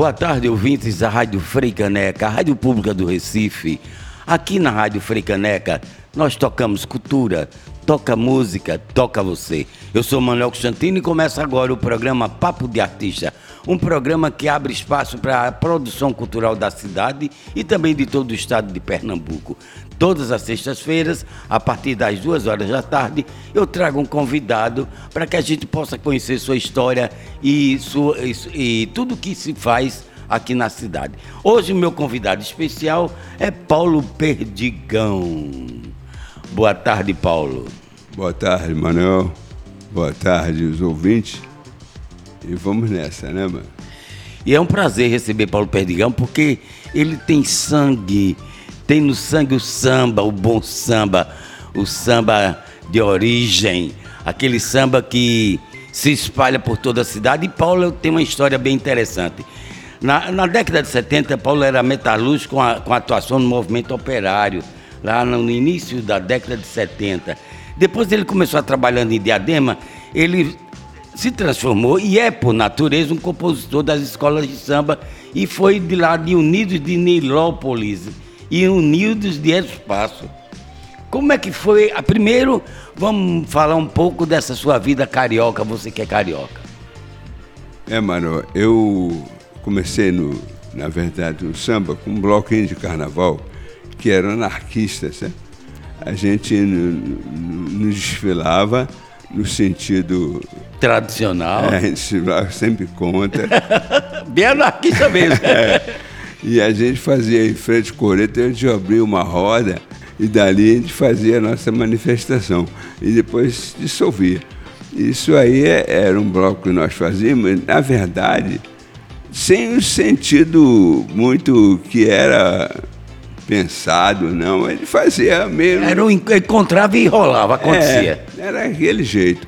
Boa tarde, ouvintes da Rádio Freicaneca, a Rádio Pública do Recife. Aqui na Rádio Freicaneca, nós tocamos cultura, toca música, toca você. Eu sou Manuel Constantino e começa agora o programa Papo de Artista, um programa que abre espaço para a produção cultural da cidade e também de todo o estado de Pernambuco. Todas as sextas-feiras, a partir das duas horas da tarde, eu trago um convidado para que a gente possa conhecer sua história e, sua, e, e tudo que se faz aqui na cidade. Hoje meu convidado especial é Paulo Perdigão. Boa tarde, Paulo. Boa tarde, Manuel. Boa tarde, os ouvintes. E vamos nessa, né, mano? E é um prazer receber Paulo Perdigão porque ele tem sangue, tem no sangue o samba, o bom samba, o samba de origem, aquele samba que se espalha por toda a cidade. E Paulo tem uma história bem interessante. Na, na década de 70, Paulo era metalúrgico com, com atuação no movimento operário, lá no início da década de 70. Depois ele começou a trabalhando em Diadema, ele se transformou e é, por natureza, um compositor das escolas de samba e foi de lá de Unidos de Nilópolis e Unidos de Espaço. Como é que foi? A primeiro, vamos falar um pouco dessa sua vida carioca, você que é carioca. É, mano, eu comecei no, na verdade, no samba com um bloquinho de carnaval que era anarquistas, né? A gente nos desfilava no sentido tradicional. É, a gente sempre conta. Bem anarquista mesmo. é. E a gente fazia em frente ao coreto, a gente abria uma roda e dali a gente fazia a nossa manifestação. E depois dissolvia. Isso aí é, era um bloco que nós fazíamos, na verdade, sem o sentido muito que era pensado, não. Ele fazia mesmo. Era um, encontrava e rolava, acontecia. É, era aquele jeito.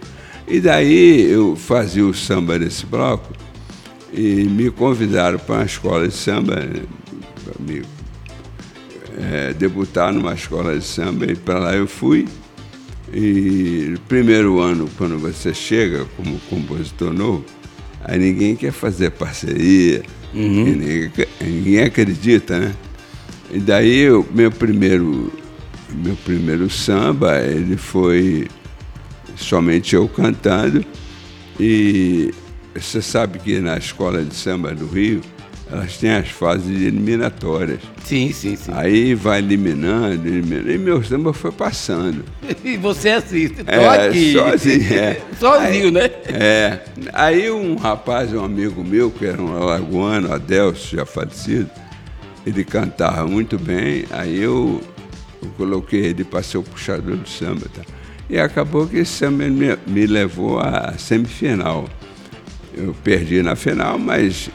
E daí eu fazia o samba nesse bloco e me convidaram para uma escola de samba, para me é, debutar numa escola de samba, e para lá eu fui. E no primeiro ano, quando você chega como compositor novo, aí ninguém quer fazer parceria, uhum. ninguém, ninguém acredita, né? E daí o meu primeiro, meu primeiro samba, ele foi somente eu cantando. E você sabe que na escola de samba do Rio, elas têm as fases eliminatórias. Sim, sim, sim. Aí vai eliminando, eliminando. E meu samba foi passando. E você assiste, tô é, aqui. Sozinho, é. sozinho, aí, né? É. Aí um rapaz, um amigo meu, que era um alagoano, Adelso, já falecido, ele cantava muito bem, aí eu, eu coloquei ele para ser o puxador do samba. Tá? E acabou que esse samba me, me levou à semifinal. Eu perdi na final, mas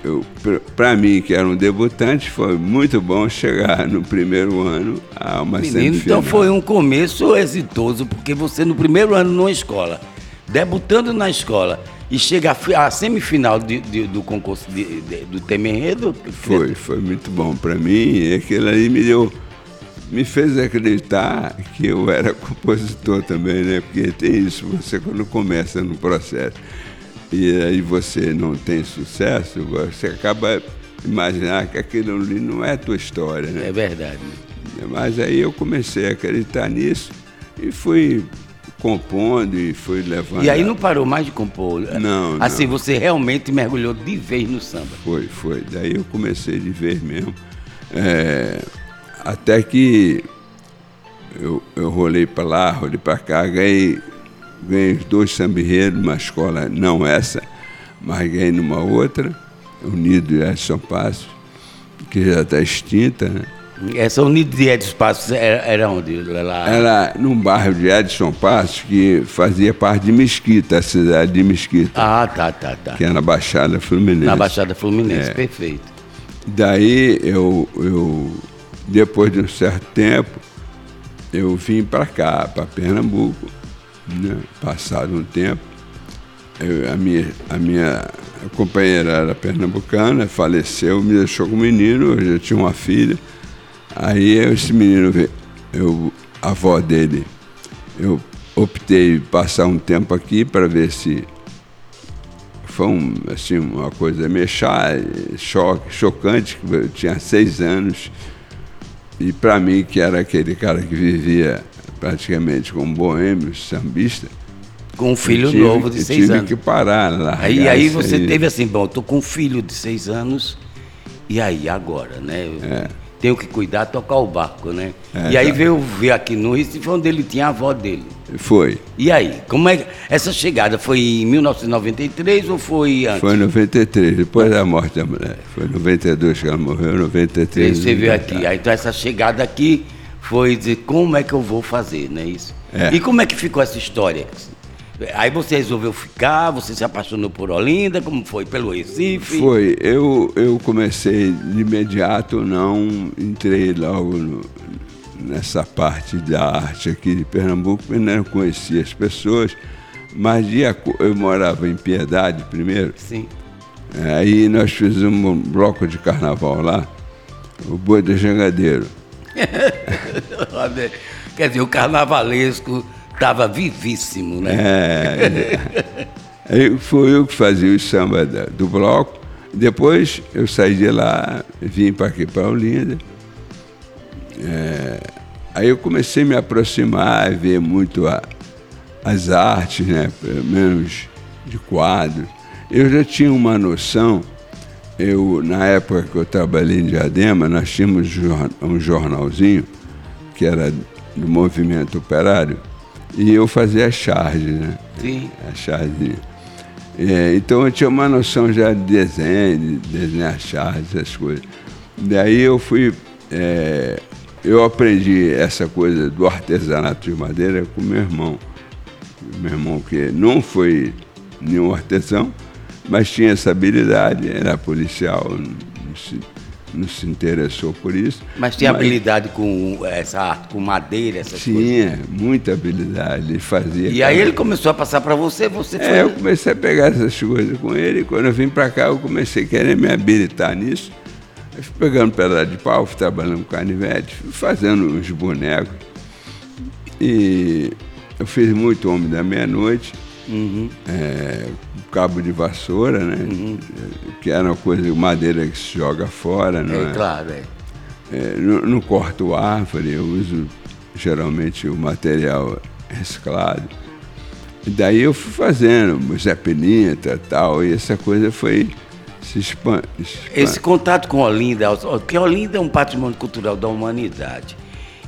para mim, que era um debutante, foi muito bom chegar no primeiro ano a uma Menino, semifinal. Então foi um começo exitoso, porque você no primeiro ano numa escola, debutando na escola, e chega à semifinal de, de, do concurso de, do Temerredo? Foi, foi muito bom para mim. Aquilo ali me deu, me fez acreditar que eu era compositor também, né? Porque tem isso, você quando começa no processo e aí você não tem sucesso, você acaba imaginar que aquilo ali não é a tua história, né? É verdade. Mas aí eu comecei a acreditar nisso e fui compondo e fui levando. E aí não parou mais de compor? Não. Assim, não. você realmente mergulhou de vez no samba? Foi, foi. Daí eu comecei de vez mesmo. É, até que eu, eu rolei para lá, rolei para cá, ganhei, ganhei os dois sambirreiros numa escola, não essa, mas ganhei numa outra, Unido de São Passo, que já está extinta, né? Essa unidade de Edson Passos era, era onde? Lá... Era num bairro de Edson Passos que fazia parte de Mesquita, a cidade de Mesquita. Ah, tá, tá, tá. Que é na Baixada Fluminense. Na Baixada Fluminense, é. perfeito. Daí eu, eu, depois de um certo tempo, eu vim para cá, para Pernambuco, né? passado um tempo. Eu, a, minha, a minha companheira era pernambucana, faleceu, me deixou com um menino, eu já tinha uma filha. Aí esse menino, eu, a avó dele, eu optei passar um tempo aqui para ver se foi um, assim, uma coisa meio chá, choque, chocante, eu tinha seis anos, e para mim, que era aquele cara que vivia praticamente como boêmio, sambista, com um filho tive, novo de seis tive anos. que parar lá. Aí, aí você aí. teve assim, bom, tô com um filho de seis anos, e aí agora, né? É. Tenho que cuidar, tocar o barco, né? É, e aí tá. veio ver aqui no Recife, onde ele tinha a avó dele. Foi. E aí, como é essa chegada foi em 1993 ou foi antes? Foi em 93, depois da morte da mulher. Foi em 92 que ela morreu, 93. E você veio aqui. Aí, então essa chegada aqui foi dizer como é que eu vou fazer, não é isso? É. E como é que ficou essa história? Aí você resolveu ficar, você se apaixonou por Olinda, como foi? Pelo Recife? Foi, eu, eu comecei de imediato, não entrei logo no, nessa parte da arte aqui de Pernambuco, eu não conhecia as pessoas, mas de, eu morava em Piedade primeiro. Sim. Aí nós fizemos um bloco de carnaval lá, o Boi do Jangadeiro. Quer dizer, o carnavalesco estava vivíssimo, né? É. Aí foi eu que fazia o samba do bloco. Depois eu saí de lá, vim para aqui, para Olinda. É, aí eu comecei a me aproximar, a ver muito a, as artes, né? pelo menos de quadros. Eu já tinha uma noção, eu, na época que eu trabalhei em Diadema, nós tínhamos um jornalzinho que era do movimento operário, e eu fazia a charge, né? Sim. A charge. É, então eu tinha uma noção já de desenho, de desenhar charge, essas coisas. Daí eu fui. É, eu aprendi essa coisa do artesanato de madeira com meu irmão. Meu irmão que não foi nenhum artesão, mas tinha essa habilidade, era policial, não se interessou por isso. Mas tinha mas, habilidade com essa arte, com madeira, essas tinha, coisas? Tinha, muita habilidade, ele fazia. E aí ele começou a passar para você, você é, eu comecei a pegar essas coisas com ele, e quando eu vim para cá eu comecei a querer me habilitar nisso. Eu fui pegando pedaço de pau, fui trabalhando com canivete, fui fazendo uns bonecos. E eu fiz muito Homem da Meia-Noite, uhum. é, cabo de vassoura, né? Uhum. Que era uma coisa, madeira que se joga fora, não é? é? Claro, é. é não, não corto árvore, eu uso geralmente o material reciclado. E daí eu fui fazendo Zé Peninta e tal, e essa coisa foi se expand... Esse contato com Olinda, porque Olinda é um patrimônio cultural da humanidade.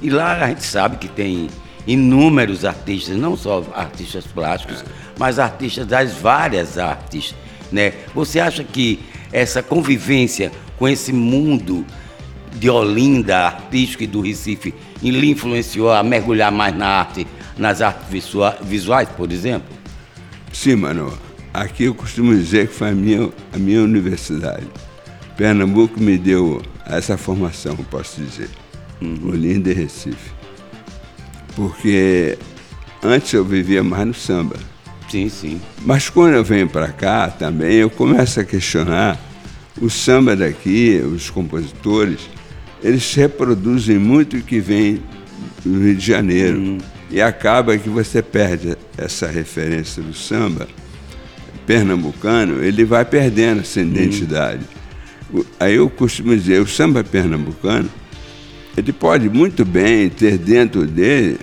E lá a gente sabe que tem inúmeros artistas, não só artistas plásticos, mas artistas das várias artes. Né? Você acha que essa convivência com esse mundo de Olinda, artístico e do Recife, lhe influenciou a mergulhar mais na arte, nas artes visuais, por exemplo? Sim, mano. Aqui eu costumo dizer que foi a minha, a minha universidade. Pernambuco me deu essa formação, posso dizer. Uhum. Olinda e Recife porque antes eu vivia mais no samba. Sim, sim. Mas quando eu venho para cá também, eu começo a questionar o samba daqui, os compositores, eles reproduzem muito o que vem do Rio de Janeiro. Hum. E acaba que você perde essa referência do samba pernambucano, ele vai perdendo essa identidade. Hum. Aí eu costumo dizer, o samba pernambucano ele pode muito bem ter dentro dele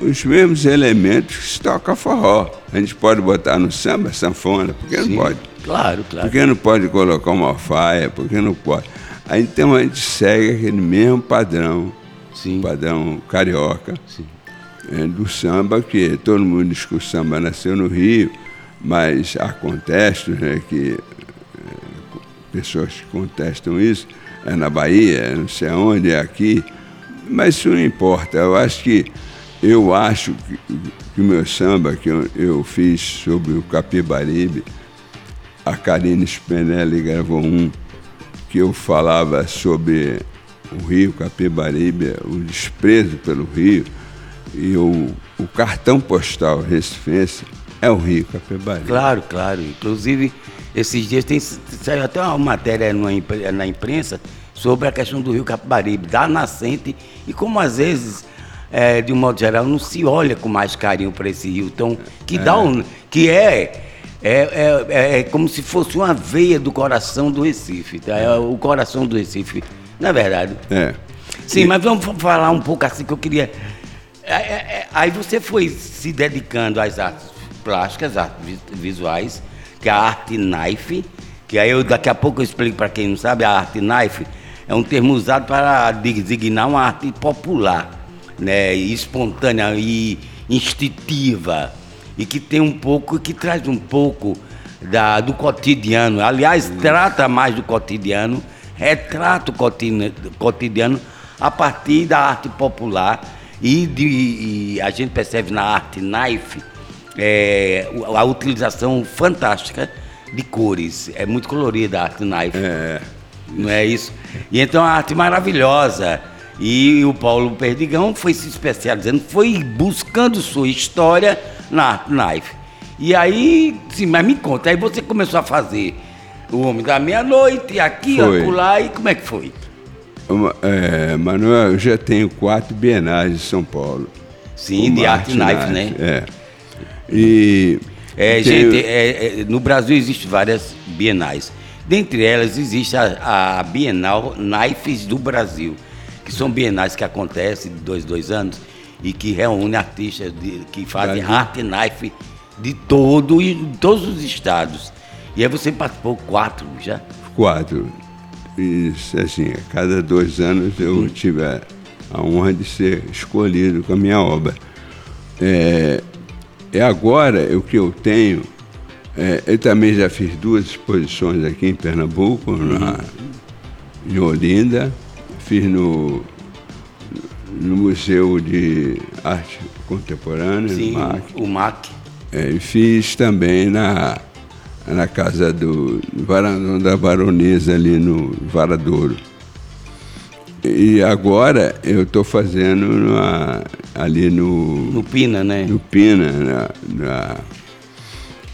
os mesmos elementos que se toca forró. A gente pode botar no samba sanfona, porque Sim, não pode? Claro, claro. Porque não pode colocar uma alfaia, porque não pode. Aí então a gente segue aquele mesmo padrão, Sim. padrão carioca, é, do samba, que todo mundo diz que o samba nasceu no Rio, mas há contestos, né, que é, pessoas que contestam isso, é na Bahia, não sei aonde, é aqui. Mas isso não importa. Eu acho que eu acho que, que o meu samba que eu, eu, fiz sobre o Capibaribe, a Karine Spinelli gravou um que eu falava sobre o Rio Capibaribe, o desprezo pelo Rio, e o, o cartão postal recifense é o Rio Capibaribe. Claro, claro. Inclusive, esses dias tem saiu até uma matéria na imprensa sobre a questão do rio Capibaribe, da nascente, e como às vezes, é, de um modo geral, não se olha com mais carinho para esse rio, então, que, dá é. um, que é é, é, é como se fosse uma veia do coração do Recife. Tá? É o coração do Recife, não é verdade? É. Sim, mas vamos falar um pouco assim que eu queria. É, é, é, aí você foi se dedicando às artes plásticas, artes visuais, que é a arte knife, que aí eu, daqui a pouco eu explico para quem não sabe, a arte knife é um termo usado para designar uma arte popular, né, espontânea e instintiva e que tem um pouco, que traz um pouco da, do cotidiano. Aliás, trata mais do cotidiano, retrata o cotidiano a partir da arte popular e, de, e a gente percebe na arte knife é, a utilização fantástica de cores. É muito colorida a arte knife. É. Não é isso? E então a arte maravilhosa. E o Paulo Perdigão foi se especializando, foi buscando sua história na Knife. E aí, sim, mas me conta, aí você começou a fazer o Homem da Meia-Noite, aqui, Foi. acolá, e como é que foi? Uma- é, Manuel, eu já tenho quatro bienais em São Paulo. Sim, de arte arte knife, né? É. E. É, gente, é, é, no Brasil existem várias bienais. Dentre elas existe a, a Bienal Knifes do Brasil, que são bienais que acontecem de dois, dois anos e que reúne artistas de- que fazem arte knife de todo e de todos os estados. E aí você participou quatro já? Quatro. E, assim, a cada dois anos eu tive a, a honra de ser escolhido com a minha obra. É, é agora o que eu tenho. é, eu também já fiz duas exposições aqui em Pernambuco, na, em Olinda. Fiz no, no Museu de Arte Contemporânea, Sim, MAC. o MAC. É, e fiz também na, na casa do Varandão da Baronesa, ali no Varadouro. E agora eu estou fazendo na- ali no, No Pina, né? no Pina, na, na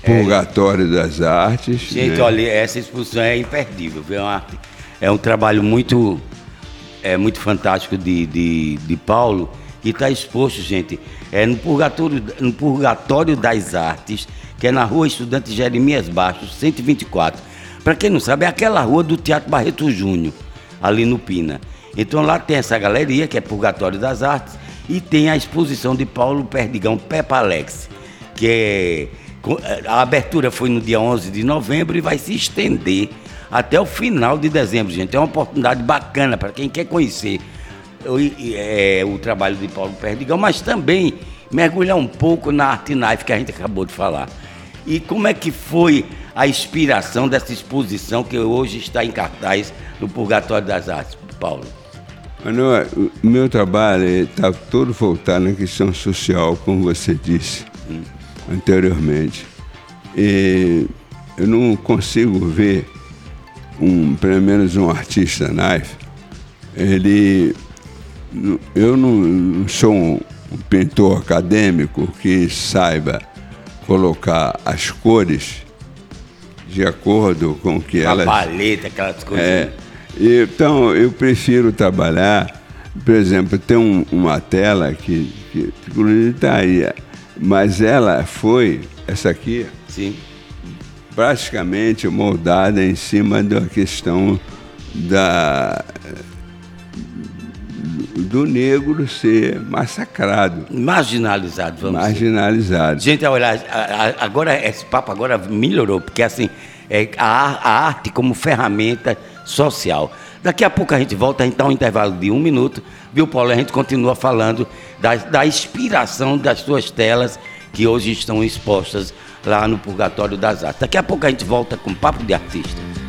Purgatório das Artes. Gente, né? olha, essa exposição é imperdível. viu? É, uma é um trabalho muito, é, muito fantástico de, de, de Paulo e está exposto, gente, é no Purgatório, no Purgatório das Artes, que é na rua Estudante Jeremias Bastos, 124. Para quem não sabe, é aquela rua do Teatro Barreto Júnior, ali no Pina. Então lá tem essa galeria, que é Purgatório das Artes, e tem a exposição de Paulo Perdigão Pepa Alex, que é a abertura foi no dia 11 de novembro e vai se estender até o final de dezembro, gente. É uma oportunidade bacana para quem quer conhecer o, é, o trabalho de Paulo Perdigão, mas também mergulhar um pouco na arte knife que a gente acabou de falar. E como é que foi a inspiração dessa exposição que hoje está em cartaz no Purgatório das Artes, Paulo? Manuel, o meu trabalho está todo voltado na questão social, como você disse anteriormente. E eu não consigo ver, um, pelo menos um artista knife, ele. Eu não, sou um, pintor acadêmico que saiba colocar as cores de acordo com o que A elas paleta, aquelas coisas. é, então eu prefiro trabalhar, por exemplo, tem um- uma tela que, que está aí, mas ela foi, essa aqui, Sim. praticamente moldada em cima da questão da, do negro ser massacrado, Marginalizado, vamos dizer. marginalizado. Gente, olha, agora esse papo agora melhorou, porque assim, é a, a arte como ferramenta social. Daqui a pouco a gente volta, a gente dá um intervalo de um minuto, viu, Paulo? A gente continua falando da, da inspiração das suas telas que hoje estão expostas lá no Purgatório das Artes. Daqui a pouco a gente volta com Papo de Artista.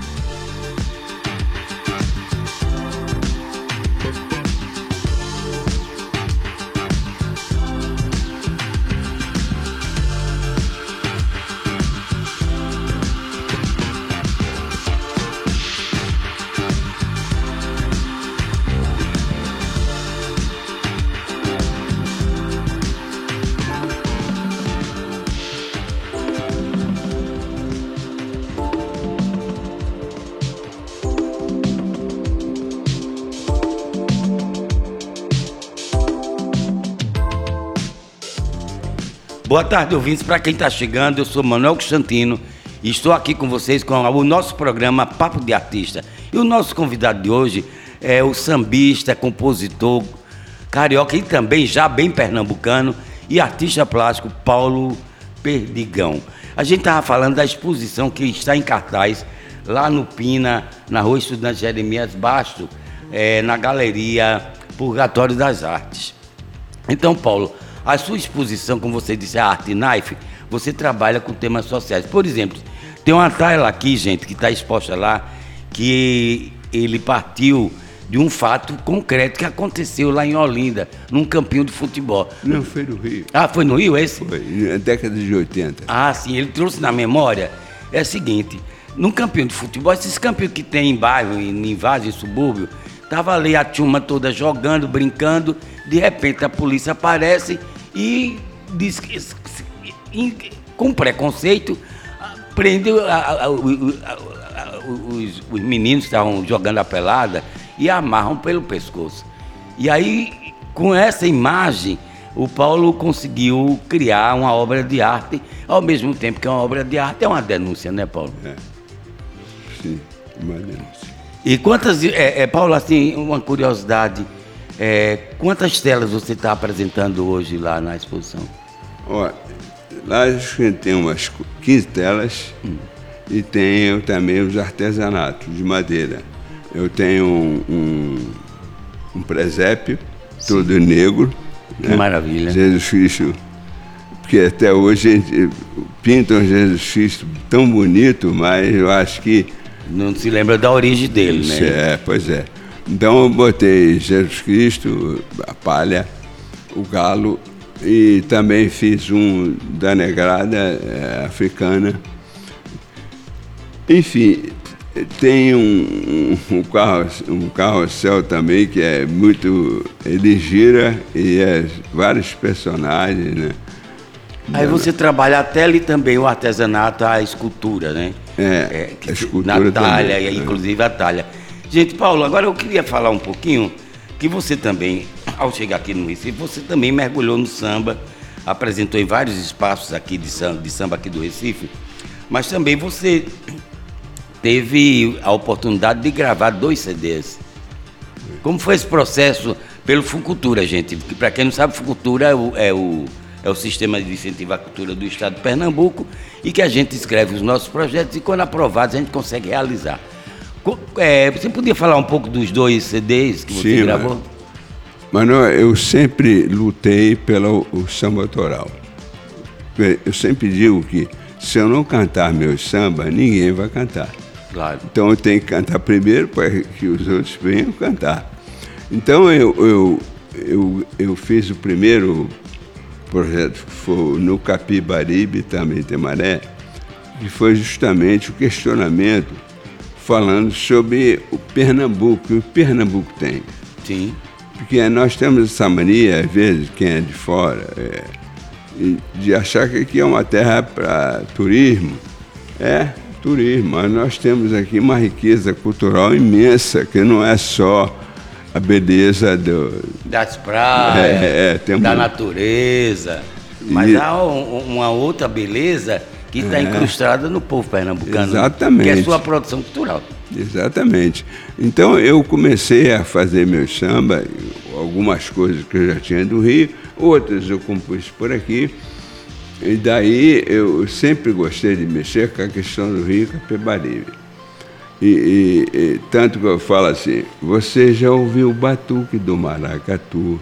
Boa tarde, ouvintes. Para quem está chegando, eu sou Manuel Constantino e estou aqui com vocês com o nosso programa Papo de Artista. E o nosso convidado de hoje é o sambista, compositor, carioca e também já bem pernambucano e artista plástico Paulo Perdigão. A gente estava falando da exposição que está em cartaz lá no Pina, na rua Estudante Jeremias Basto, é, na Galeria Purgatório das Artes. Então, Paulo, a sua exposição, como você disse, a Arte Knife, você trabalha com temas sociais. Por exemplo, tem uma tela aqui, gente, que está exposta lá, que ele partiu de um fato concreto que aconteceu lá em Olinda, num campinho de futebol. Não, foi no Rio. Ah, foi no Rio esse? Foi, na década de 80. Ah, sim, ele trouxe na memória. É o seguinte, num campinho de futebol, esses campinhos que tem em bairro, em, em vários em subúrbio, tava ali a turma toda jogando, brincando, de repente a polícia aparece e diz que, com preconceito, prende a, a, a, os, os, meninos que estavam jogando a pelada e amarram pelo pescoço. E aí, com essa imagem, o Paulo conseguiu criar uma obra de arte, ao mesmo tempo que é uma obra de arte, é uma denúncia, né, Paulo? É. Sim, uma denúncia. E quantas, é, é, Paulo, assim, uma curiosidade, é, quantas telas você está apresentando hoje lá na exposição? Olha, lá a gente tem umas 15 telas hum. e tenho também os artesanatos de madeira. Eu tenho um, um, um presépio Sim. todo negro. Que né? maravilha. Jesus Cristo, porque até hoje pintam Jesus Cristo tão bonito, mas eu acho que. Não se lembra da origem dele, né? É, pois é. Então eu botei Jesus Cristo, a palha, o galo e também fiz um da negrada é, africana. Enfim, tem um, um, carro, um carrossel também que é muito. Ele gira e é vários personagens, né? Aí você trabalha até ali também o artesanato, a escultura, né? É, é a escultura na talha, também, inclusive a talha. Gente, Paulo, agora eu queria falar um pouquinho que você também, ao chegar aqui no Recife, você também mergulhou no samba, apresentou em vários espaços aqui de samba, de samba aqui do Recife, mas também você teve a oportunidade de gravar dois CDs. Como foi esse processo pelo Fucultura, gente? Porque para quem não sabe, Fucultura é o, é o, é o sistema de incentivo à cultura do Estado de Pernambuco e que a gente escreve os nossos projetos e quando aprovados a gente consegue realizar. É, você podia falar um pouco dos dois CDs que você Sim, gravou? Mas, mas eu sempre lutei pelo o samba autoral. Eu sempre digo que se eu não cantar meu samba, ninguém vai cantar. Claro. Então eu tenho que cantar primeiro para que os outros venham cantar. Então eu, eu, eu, eu fiz o primeiro projeto que foi no Capibaribe, também tem maré, que foi justamente o questionamento falando sobre o Pernambuco, o Pernambuco tem. Sim. Porque nós temos essa mania, às vezes, quem é de fora, é, de achar que aqui é uma terra para turismo. É turismo, mas nós temos aqui uma riqueza cultural imensa, que não é só a beleza do, das praias, é, é, da natureza, mas e, há um, uma outra beleza que está é. incrustada no povo pernambucano. Exatamente. Que é a sua produção cultural. Exatamente. Então eu comecei a fazer meu samba, algumas coisas que eu já tinha do Rio, outras eu compus por aqui. E daí eu sempre gostei de mexer com a questão do Rio Capibaribe. E, e, e, tanto que eu falo assim, você já ouviu o batuque do maracatu,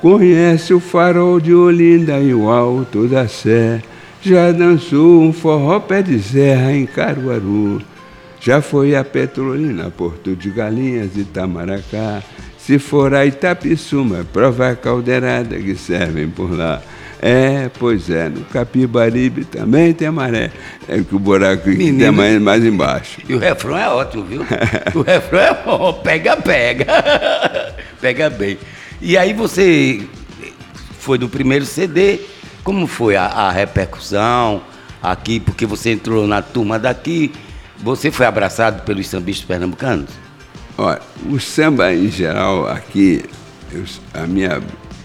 conhece o farol de Olinda e o alto da Sé, já dançou um forró pé de serra em Caruaru. Já foi a Petrolina, Porto de Galinhas, Itamaracá. Se for a Itapissuma, prova a caldeirada que servem por lá. É, pois é, no Capibaribe também tem maré. É que o buraco Menino, tem mais, mais embaixo. E o refrão é ótimo, viu? o refrão é bom, pega, pega. pega bem. E aí você foi no primeiro CD, como foi a, a repercussão aqui? Porque você entrou na turma daqui, você foi abraçado pelos sambistas pernambucanos? Olha, o samba em geral aqui, eu, a minha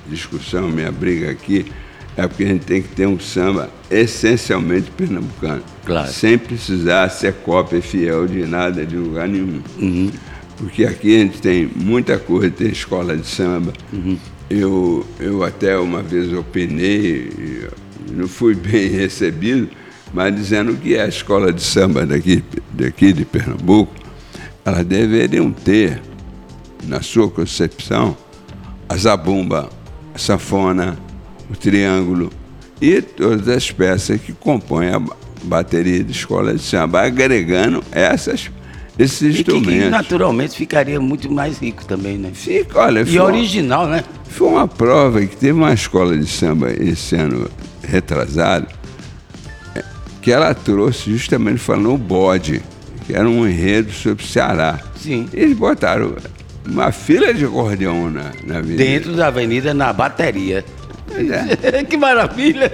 discussão, a minha briga aqui é porque a gente tem que ter um samba essencialmente pernambucano. Claro. Sem precisar ser cópia fiel de nada de lugar nenhum. Uhum. Porque aqui a gente tem muita coisa, tem escola de samba. Uhum. Eu, eu até uma vez opinei, não fui bem recebido, mas dizendo que a escola de samba daqui, daqui de Pernambuco, elas deveriam ter, na sua concepção, a zabumba, a sanfona, o triângulo e todas as peças que compõem a bateria de escola de samba, agregando essas, esses E instrumentos. que naturalmente ficaria muito mais rico também, né? Fica, olha, E foi, uma, original, né? foi uma prova que teve uma escola de samba esse ano retrasado, é, que ela trouxe justamente falando o bode, que era um enredo sobre o Ceará. Sim. Eles botaram uma fila de acordeão na, na avenida. Dentro da avenida, na bateria. Pois é, que maravilha!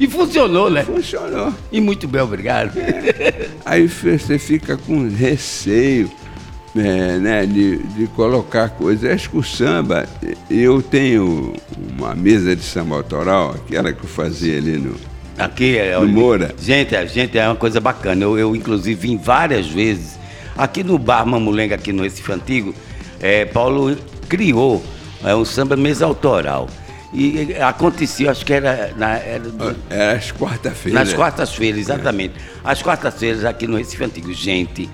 E funcionou, né? funcionou. E muito bem, obrigado. Aí você fica com receio é, né, de, de colocar coisas. Acho que o samba, eu tenho uma mesa de samba autoral, aquela que eu fazia ali no. Aqui é. No Moura. Gente, é- gente, é uma coisa bacana. Eu, eu, inclusive, vim várias vezes. Aqui no Bar Mamulenga, aqui no Recife Antigo, é, Paulo criou é, um samba mesa autoral. E acontecia, acho que era, na, era do- Era às quarta-feiras. nas quartas-feiras, exatamente. As quartas-feiras aqui no Recife Antigo. Gente,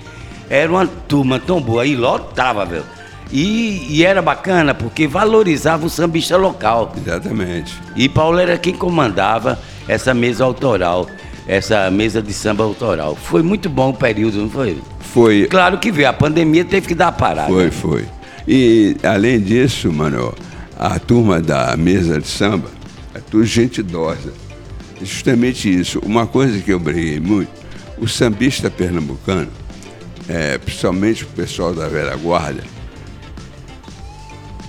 era uma turma tão boa e lotava, velho. E, e era bacana porque valorizava o sambista local. Exatamente. E Paulo era quem comandava essa mesa autoral, essa mesa de samba autoral. Foi muito bom o período, não foi? Foi, Claro que veio, a pandemia teve que dar a parada. foi, foi. E, além disso, mano, a turma da mesa de samba é tudo gente idosa. Justamente isso. Uma coisa que eu briguei muito, o sambista pernambucano, é, principalmente o pessoal da velha guarda,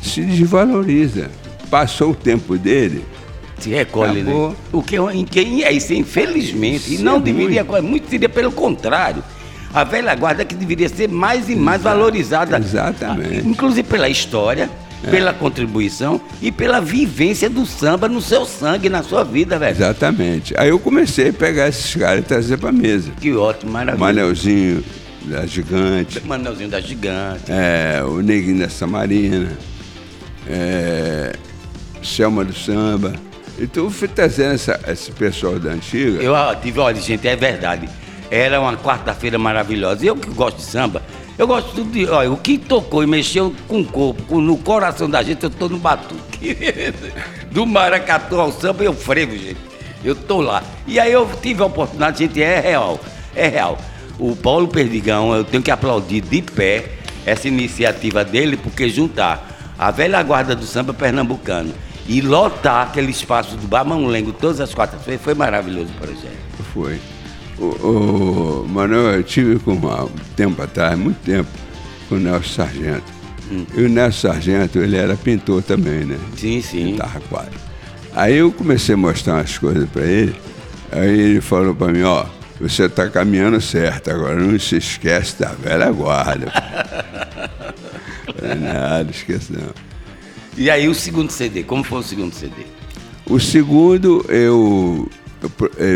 se desvaloriza. Passou o tempo dele, Se recolhe, Acabou. né? O que, em quem é isso, infelizmente. e Isso não é deveria, muito. muito seria pelo contrário. A velha guarda que deveria ser mais e mais valorizada. exatamente. É. Inclusive pela história, pela contribuição e pela vivência do samba no seu sangue, na sua vida, velho. exatamente. Aí eu comecei a pegar esses caras e trazer pra mesa. Que ótimo, maravilha. Manelzinho da Gigante, Manelzinho da Gigante. é, o Neguinho da Samarina, é, Selma do Samba. Então eu fui trazendo essa- esse pessoal da antiga. Eu ah, tive, olha, gente, é verdade. Era uma quarta-feira maravilhosa. Eu que gosto de samba, eu gosto de. Olha, o que tocou e mexeu com o corpo, com- no coração da gente, eu tô no batuque. Do maracatu ao samba, eu frevo, gente. Eu tô lá. E aí eu tive a oportunidade, gente, é real. É real. O Paulo Perdigão, eu tenho que aplaudir de pé essa iniciativa dele, porque juntar a velha guarda do samba pernambucano e lotar aquele espaço do Bar Mamulengo todas as quartas-feiras foi maravilhoso o projeto. Foi. O, o Manuel, eu tive com um tempo atrás, muito tempo, com o Nelson Sargento. E o Nelson Sargento, ele era pintor também, né? Sim, sim. Pintava quadro. Aí eu comecei a mostrar umas coisas para ele. Aí ele falou para mim, ó, você está caminhando certo, agora não se esquece da velha guarda. Falei, Nada, esquece não. E aí o segundo CD, como foi o segundo CD? O segundo eu,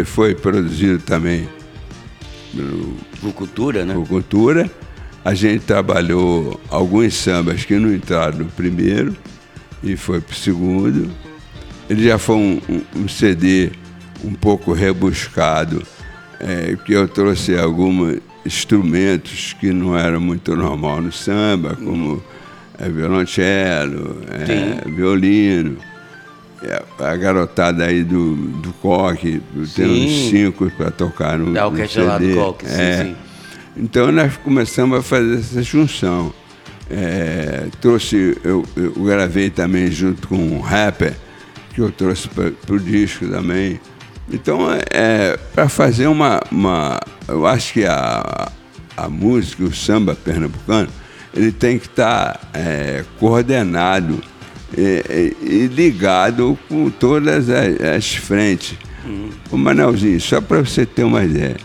foi produzido também Por Cultura, né? Cultura. A gente trabalhou alguns sambas que não entraram no primeiro e foi para o segundo. Ele já foi um, um- um CD um pouco rebuscado, é, que eu trouxe alguns instrumentos que não eram muito normal no samba, como é, violoncelo, é, violino. É, a garotada aí do, do coque, tem uns cinco para tocar no, no orquestra lá do. Coque, sim, É. sim. Então nós começamos a fazer essa junção. É, trouxe, eu, eu gravei também junto com um rapper, que eu trouxe para o disco também. Então, é, para fazer uma, uma. Eu acho que a, a música, o samba pernambucano, ele tem que estar é, coordenado e, e- ligado com todas as, as frentes. O Manelzinho, só para você ter uma ideia.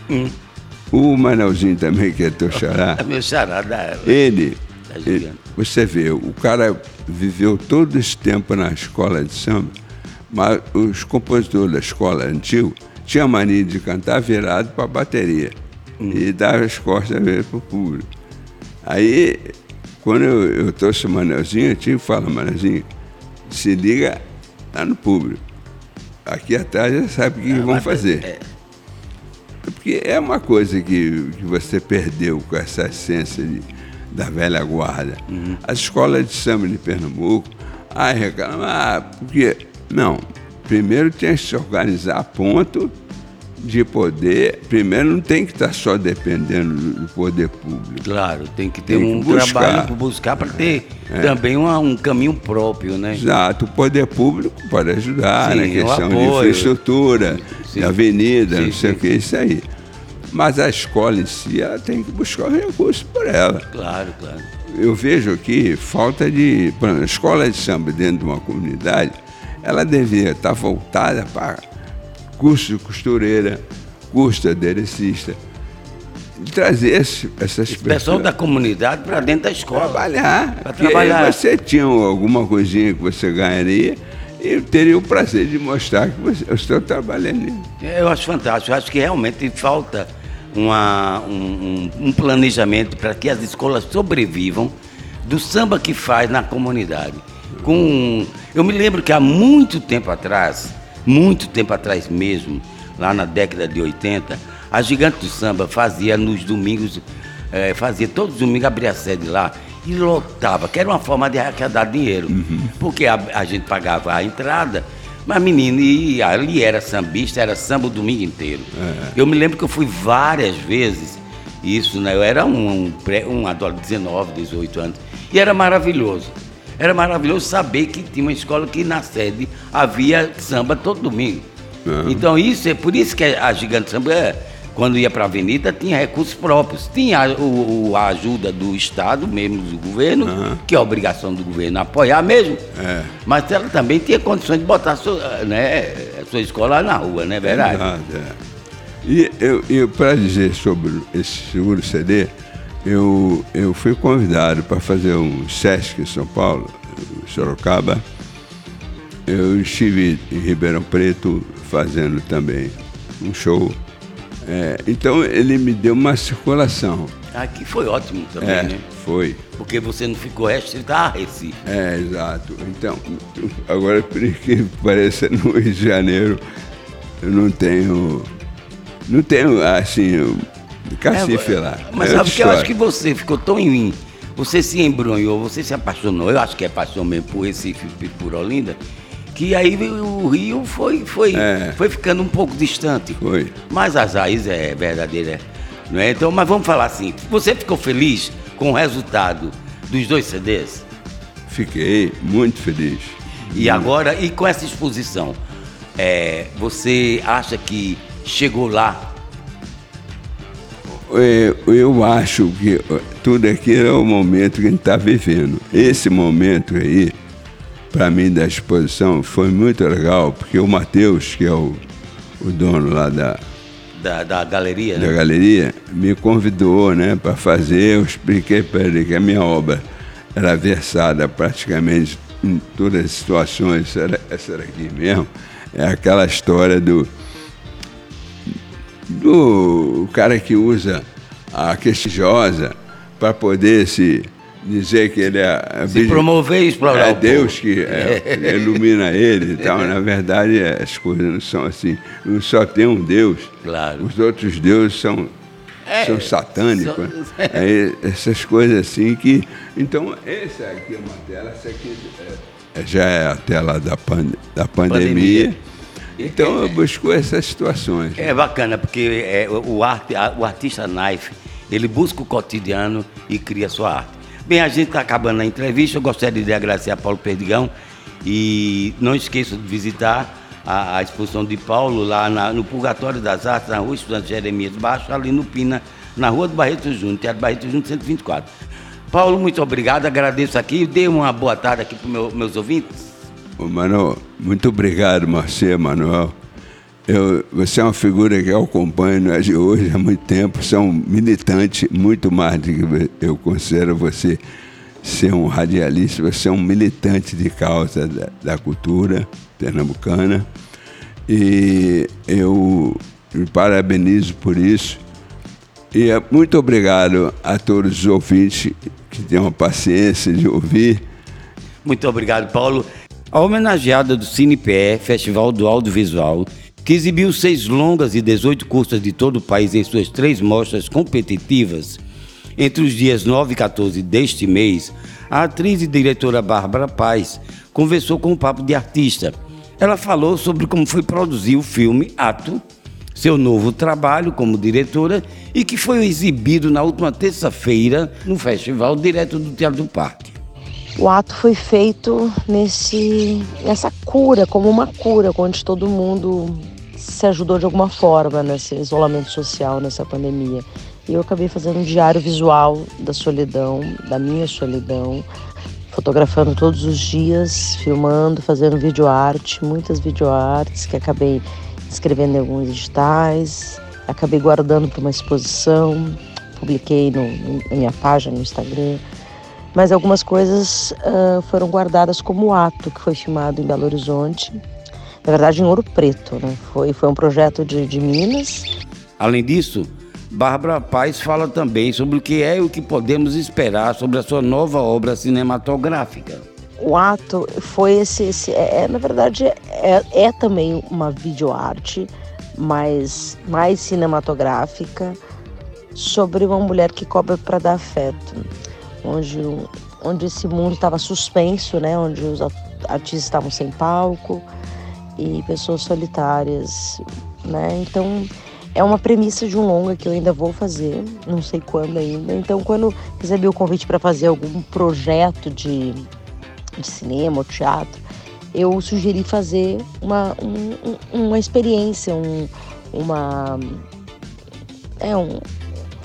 O Manelzinho também, que é teu xará, É meu charada. ele, Tá ele- você vê, o cara viveu todo esse tempo na escola de samba, Mas os compositores da escola antiga tinham mania de cantar virado para a bateria e dar as costas para o público. Aí, quando eu, eu trouxe o Manelzinho, eu tinha que falar, Manelzinho, se liga lá no público. Aqui atrás já sabe o que, que vão fazer. É, Porque é uma coisa que, que você perdeu com essa essência de, da velha guarda. As escolas de samba de Pernambuco, ai, reclamam, ah, porque. Não, primeiro tem que se organizar a ponto de poder. Primeiro não tem que estar só dependendo do poder público. claro, tem que ter Tem que um buscar. trabalho para buscar para ter também uma- um caminho próprio, né? Exato, o poder público pode ajudar Sim, na questão de infraestrutura, Sim. de avenida, Sim, não sei o que, isso aí. Mas a escola em si, ela tem que buscar os recursos por ela. Claro, claro. Eu vejo aqui falta de. Exemplo, a escola de samba dentro de uma comunidade, ela deveria estar voltada para curso de costureira, curso de aderecista. E trazer esse, essas Esse pessoal da comunidade para dentro da escola. trabalhar. Porque trabalhar. você tinha alguma coisinha que você ganharia e teria o prazer de mostrar que você, estou trabalhando. Eu acho fantástico. Eu acho que realmente falta uma- um, um- um planejamento para que as escolas sobrevivam do samba que faz na comunidade. Com, eu me lembro que há muito tempo atrás, muito tempo atrás mesmo, lá na década de 80, a Gigante do Samba fazia nos domingos, eh, fazia todos os domingos, abria a sede lá e lotava, que era uma forma de arrecadar dinheiro. Porque a, a gente pagava a entrada, mas menino, e ali era sambista, era samba o domingo inteiro. Eu me lembro que eu fui várias vezes, isso, né? Eu era um, um, pré- um adolescente, 19, 18 anos, e era maravilhoso. Era maravilhoso saber que tinha uma escola que na sede havia samba todo domingo. Então isso é por isso que a Gigante Samba, é, quando ia para a avenida, tinha recursos próprios. Tinha a, o- a ajuda do Estado, mesmo do governo, que é a obrigação do governo apoiar mesmo. É. Mas ela também tinha condições de botar a sua, né, sua escola na rua, não é verdade? Exato, é. E eu, eu para dizer sobre esse seguro CD, eu, eu fui convidado para fazer um SESC em São Paulo, em Sorocaba. Eu estive em Ribeirão Preto fazendo também um show. É, então ele me deu uma circulação. Aqui foi ótimo também, É, né? foi. Porque você não ficou restrito a Recife. É, exato. Então, agora, por que pareça, no Rio de Janeiro, eu não tenho. Não tenho, assim, cacife É, lá. Mas É sabe que eu acho que você ficou tão em você se embronhou, você se apaixonou, eu acho que é paixão mesmo por Recife e por Olinda, que aí o Rio foi, foi, É. foi ficando um pouco distante. Foi. Mas as raízes é verdadeira, não é? Então, mas vamos falar assim, você ficou feliz com o resultado dos dois CDs? Fiquei muito feliz. E agora, e com essa exposição, é, você acha que chegou lá? É, Eu acho que tudo aquilo é o momento que a gente está vivendo. Esse momento aí, para mim, da exposição, foi muito legal, porque o Matheus, que é o, o dono lá da, Da, da galeria, da né? galeria me convidou né, para fazer. Eu expliquei para ele que a minha obra era versada praticamente em todas as situações. Era, essa era aqui mesmo. É aquela história do, do cara que usa a queixosa para poder se dizer que ele é. Se promover e explorar É. Deus que é, ilumina ele e tal. Na verdade, as coisas não são assim. Não só tem um Deus. Claro. Os outros deuses são, É, são satânicos. são- né? Aí, essas coisas assim que. Então, essa aqui é uma tela, essa aqui é- já é a tela da, pan- da pandemia. Pandemia. Então, eu busco essas situações. É bacana, porque é, o, arte, o artista Knife, ele busca o cotidiano e cria sua arte. Bem, a gente está acabando a entrevista, eu gostaria de agradecer a Paulo Perdigão e não esqueça de visitar a, a exposição de Paulo lá na- no Purgatório das Artes, na rua Estudante Jeremias Baixo, ali no Pina, na rua do Barreto Júnior, Teatro Barreto Júnior 124. Paulo, muito obrigado, agradeço aqui, dê uma boa tarde aqui para os meus ouvintes. Manuel, muito obrigado, Marcia, Manuel. Eu, você é uma figura que eu acompanho é de hoje há muito tempo. Você é um militante, muito mais do que eu considero você ser um radialista, você ser um militante de causa da, da cultura pernambucana. E eu me parabenizo por isso. E é muito obrigado a todos os ouvintes que tenham paciência de ouvir. Muito obrigado, Paulo. A homenageada do CinePE, Festival do Audiovisual, que exibiu seis longas e 18 curtas de todo o país em suas três mostras competitivas, entre os dias 9 e 14 deste mês, a atriz e diretora Bárbara Paz conversou com o Papo de Artista. Ela falou sobre como foi produzir o filme Ato, seu novo trabalho como diretora e que foi exibido na última terça-feira no festival direto do Teatro do Parque. O ato foi feito nesse, nessa cura, como uma cura, onde todo mundo se ajudou de alguma forma nesse isolamento social, nessa pandemia. E eu acabei fazendo um diário visual da solidão, da minha solidão, fotografando todos os dias, filmando, fazendo videoarte, muitas videoartes que acabei escrevendo em alguns editais, acabei guardando para uma exposição, publiquei no, na minha página no Instagram. Mas algumas coisas uh, foram guardadas como ato, que foi filmado em Belo Horizonte, na verdade em Ouro Preto. Né? Foi, foi um projeto de, de Minas. Além disso, Bárbara Paz fala também sobre o que é e o que podemos esperar sobre a sua nova obra cinematográfica. O ato foi esse, esse é, é na verdade é, é também uma videoarte, mas mais cinematográfica sobre uma mulher que cobra para dar afeto, onde onde esse mundo estava suspenso, né, onde os artistas estavam sem palco e pessoas solitárias, né? Então é uma premissa de um longa que eu ainda vou fazer, não sei quando ainda. Então, quando recebi o convite para fazer algum projeto de, de cinema ou teatro, eu sugeri fazer uma, um, uma experiência, um, uma, é um,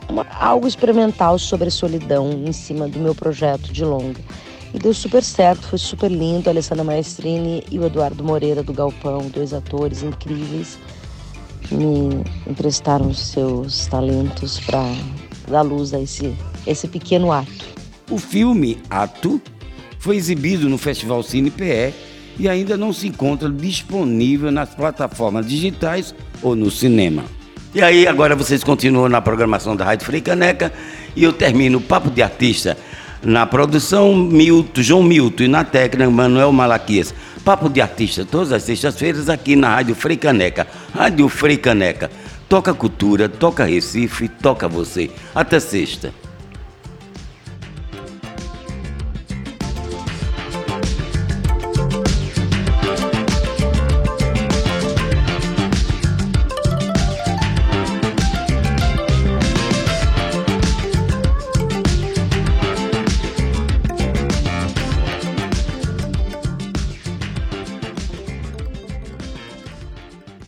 uma, algo experimental sobre solidão em cima do meu projeto de longa. E deu super certo, foi super lindo. A Alessandra Maestrini e o Eduardo Moreira do Galpão, dois atores incríveis me emprestaram seus talentos para dar luz a esse, esse pequeno ato. O filme Ato foi exibido no Festival Cine PE e ainda não se encontra disponível nas plataformas digitais ou no cinema. E aí, agora vocês continuam na programação da Rádio Freicaneca e eu termino o Papo de Artista na produção Milton, João Milton e na técnica Manuel Malaquias. Papo de artista, todas as sextas-feiras aqui na Rádio Frei Caneca. Rádio Frei Caneca. Toca cultura, toca Recife, toca você. Até sexta.